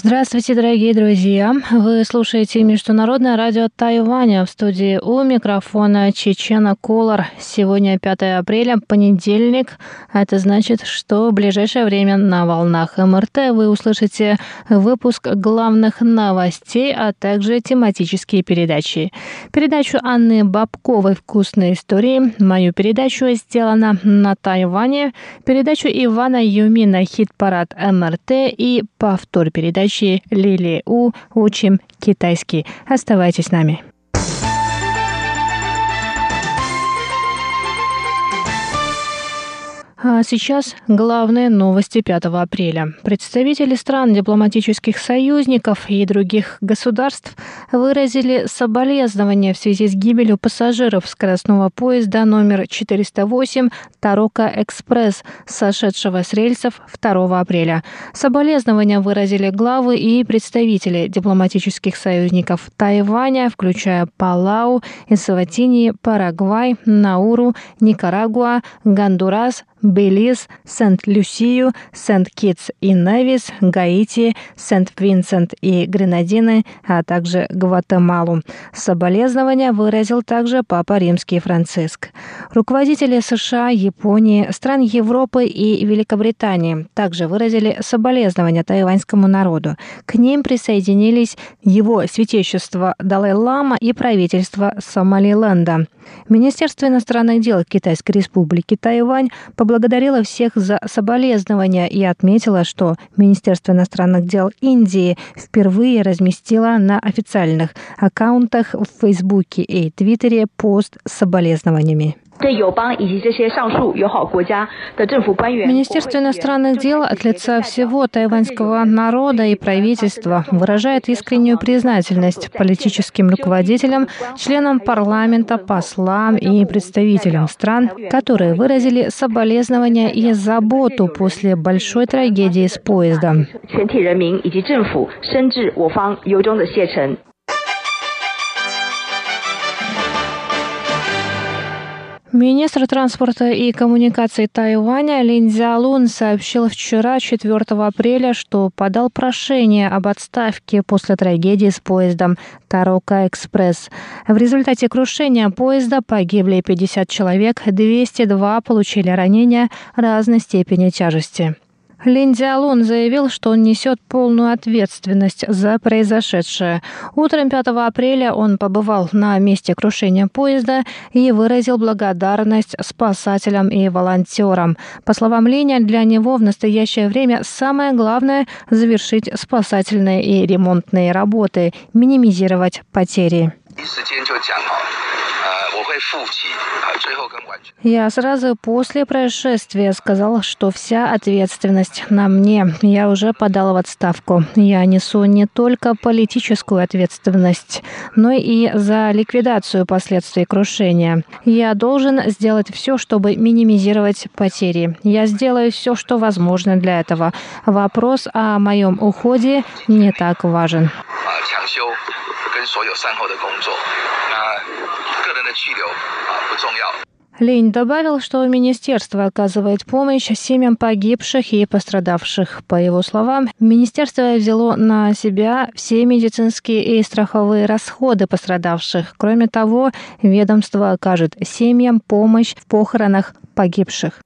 Здравствуйте, дорогие друзья! Вы слушаете Международное радио Тайваня в студии у микрофона Чечена Колор. Сегодня 5 апреля, понедельник. Это значит, что в ближайшее время на волнах МРТ вы услышите выпуск главных новостей, а также тематические передачи. Передачу Анны Бабковой «Вкусные истории», мою передачу «Сделана на Тайване», передачу Ивана Юмина «Хит-парад МРТ» и повтор передачи передачи Лили У «Учим китайский». Оставайтесь с нами. А сейчас главные новости 5 апреля. Представители стран дипломатических союзников и других государств выразили соболезнования в связи с гибелью пассажиров скоростного поезда номер 408 Тарока Экспресс, сошедшего с рельсов 2 апреля. Соболезнования выразили главы и представители дипломатических союзников Тайваня, включая Палау, Эсватини, Парагвай, Науру, Никарагуа, Гондурас, Белиз, Сент-Люсию, Сент-Китс и Невис, Гаити, Сент-Винсент и Гренадины, а также Гватемалу. Соболезнования выразил также Папа Римский Франциск. Руководители США, Японии, стран Европы и Великобритании также выразили соболезнования тайваньскому народу. К ним присоединились его святейшество Далай-Лама и правительство Сомалиленда. Министерство иностранных дел Китайской республики Тайвань поблагодарило всех за соболезнования и отметила, что Министерство иностранных дел Индии впервые разместило на официальных аккаунтах в Фейсбуке и Твиттере пост с соболезнованиями. Министерство иностранных дел от лица всего тайваньского народа и правительства выражает искреннюю признательность политическим руководителям, членам парламента, послам и представителям стран, которые выразили соболезнования и заботу после большой трагедии с поездом. Министр транспорта и коммуникаций Тайваня Лин Цзялун сообщил вчера, 4 апреля, что подал прошение об отставке после трагедии с поездом Тарока Экспресс. В результате крушения поезда погибли 50 человек, 202 получили ранения разной степени тяжести. Лин Диалун заявил, что он несет полную ответственность за произошедшее. Утром 5 апреля он побывал на месте крушения поезда и выразил благодарность спасателям и волонтерам. По словам Линя, для него в настоящее время самое главное – завершить спасательные и ремонтные работы, минимизировать потери. Я сразу после происшествия сказал, что вся ответственность на мне. Я уже подал в отставку. Я несу не только политическую ответственность, но и за ликвидацию последствий крушения. Я должен сделать все, чтобы минимизировать потери. Я сделаю все, что возможно для этого. Вопрос о моем уходе не так важен. 跟所有善后的工作。那个人的气流啊不重要。Лень добавил, что министерство оказывает помощь семьям погибших и пострадавших. По его словам, министерство взяло на себя все медицинские и страховые расходы пострадавших. Кроме того, ведомство окажет семьям помощь в похоронах погибших.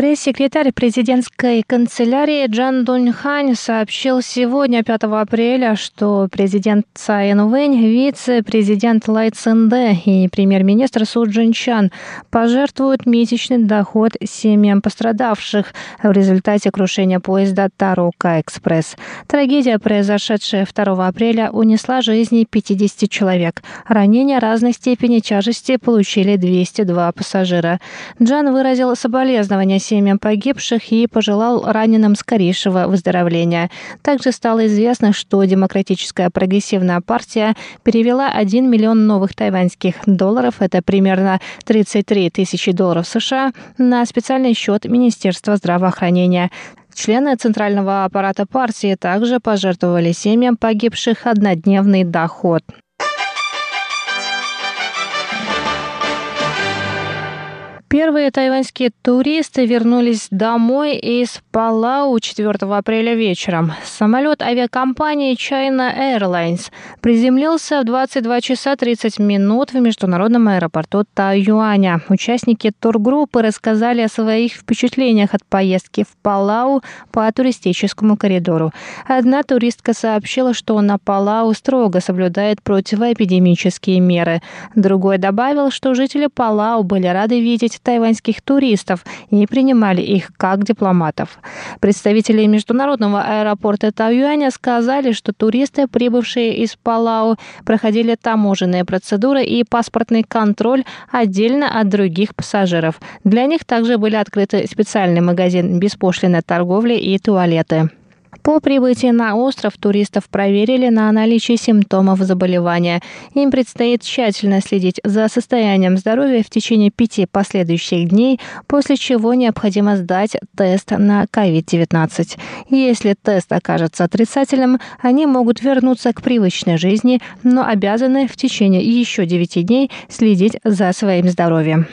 Пресс-секретарь президентской канцелярии Джан Дуньхань сообщил сегодня, 5 апреля, что президент Цай Инвэнь, вице-президент Лай Цинде и премьер-министр Су Джинчан пожертвуют месячный доход семьям пострадавших в результате крушения поезда Тарука Экспресс. Трагедия, произошедшая 2 апреля, унесла жизни 50 человек. Ранения разной степени тяжести получили 202 пассажира. Джан выразил соболезнования семьям погибших и пожелал раненым скорейшего выздоровления. Также стало известно, что Демократическая прогрессивная партия перевела 1 миллион новых тайваньских долларов, это примерно 33 тысячи долларов США, на специальный счет Министерства здравоохранения. Члены центрального аппарата партии также пожертвовали семьям погибших однодневный доход. Первые тайваньские туристы вернулись домой из Палау 4 апреля вечером. Самолет авиакомпании China Airlines приземлился в 22 часа 30 минут в международном аэропорту Тайюаня. Участники тургруппы рассказали о своих впечатлениях от поездки в Палау по туристическому коридору. Одна туристка сообщила, что на Палау строго соблюдает противоэпидемические меры. Другой добавил, что жители Палау были рады видеть тайваньских туристов и принимали их как дипломатов. Представители международного аэропорта Тайюаня сказали, что туристы, прибывшие из Палау, проходили таможенные процедуры и паспортный контроль отдельно от других пассажиров. Для них также были открыты специальный магазин беспошлиной торговли и туалеты. По прибытии на остров туристов проверили на наличие симптомов заболевания. Им предстоит тщательно следить за состоянием здоровья в течение пяти последующих дней, после чего необходимо сдать тест на COVID-19. Если тест окажется отрицательным, они могут вернуться к привычной жизни, но обязаны в течение еще девяти дней следить за своим здоровьем.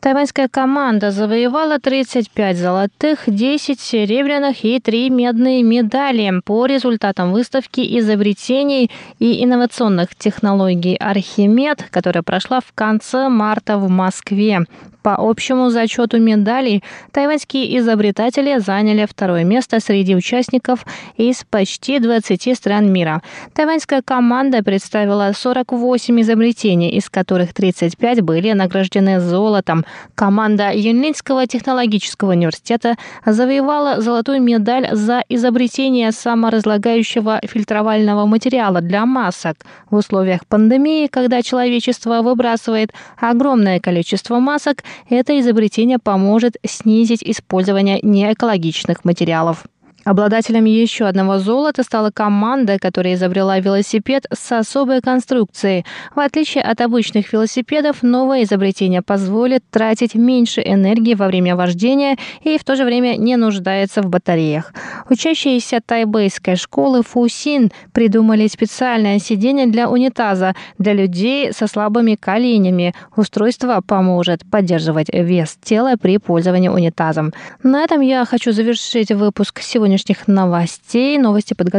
Тайваньская команда завоевала 35 золотых, 10 серебряных и 3 медные медали по результатам выставки изобретений и инновационных технологий «Архимед», которая прошла в конце марта в Москве. По общему зачету медалей тайваньские изобретатели заняли второе место среди участников из почти 20 стран мира. Тайваньская команда представила 48 изобретений, из которых 35 были награждены золотом. Команда Юнлинского технологического университета завоевала золотую медаль за изобретение саморазлагающего фильтровального материала для масок. В условиях пандемии, когда человечество выбрасывает огромное количество масок, это изобретение поможет снизить использование неэкологичных материалов. Обладателем еще одного золота стала команда, которая изобрела велосипед с особой конструкцией. В отличие от обычных велосипедов, новое изобретение позволит тратить меньше энергии во время вождения и в то же время не нуждается в батареях. Учащиеся тайбэйской школы Фусин придумали специальное сиденье для унитаза для людей со слабыми коленями. Устройство поможет поддерживать вес тела при пользовании унитазом. На этом я хочу завершить выпуск сегодня сегодняшних новостей. Новости подготовили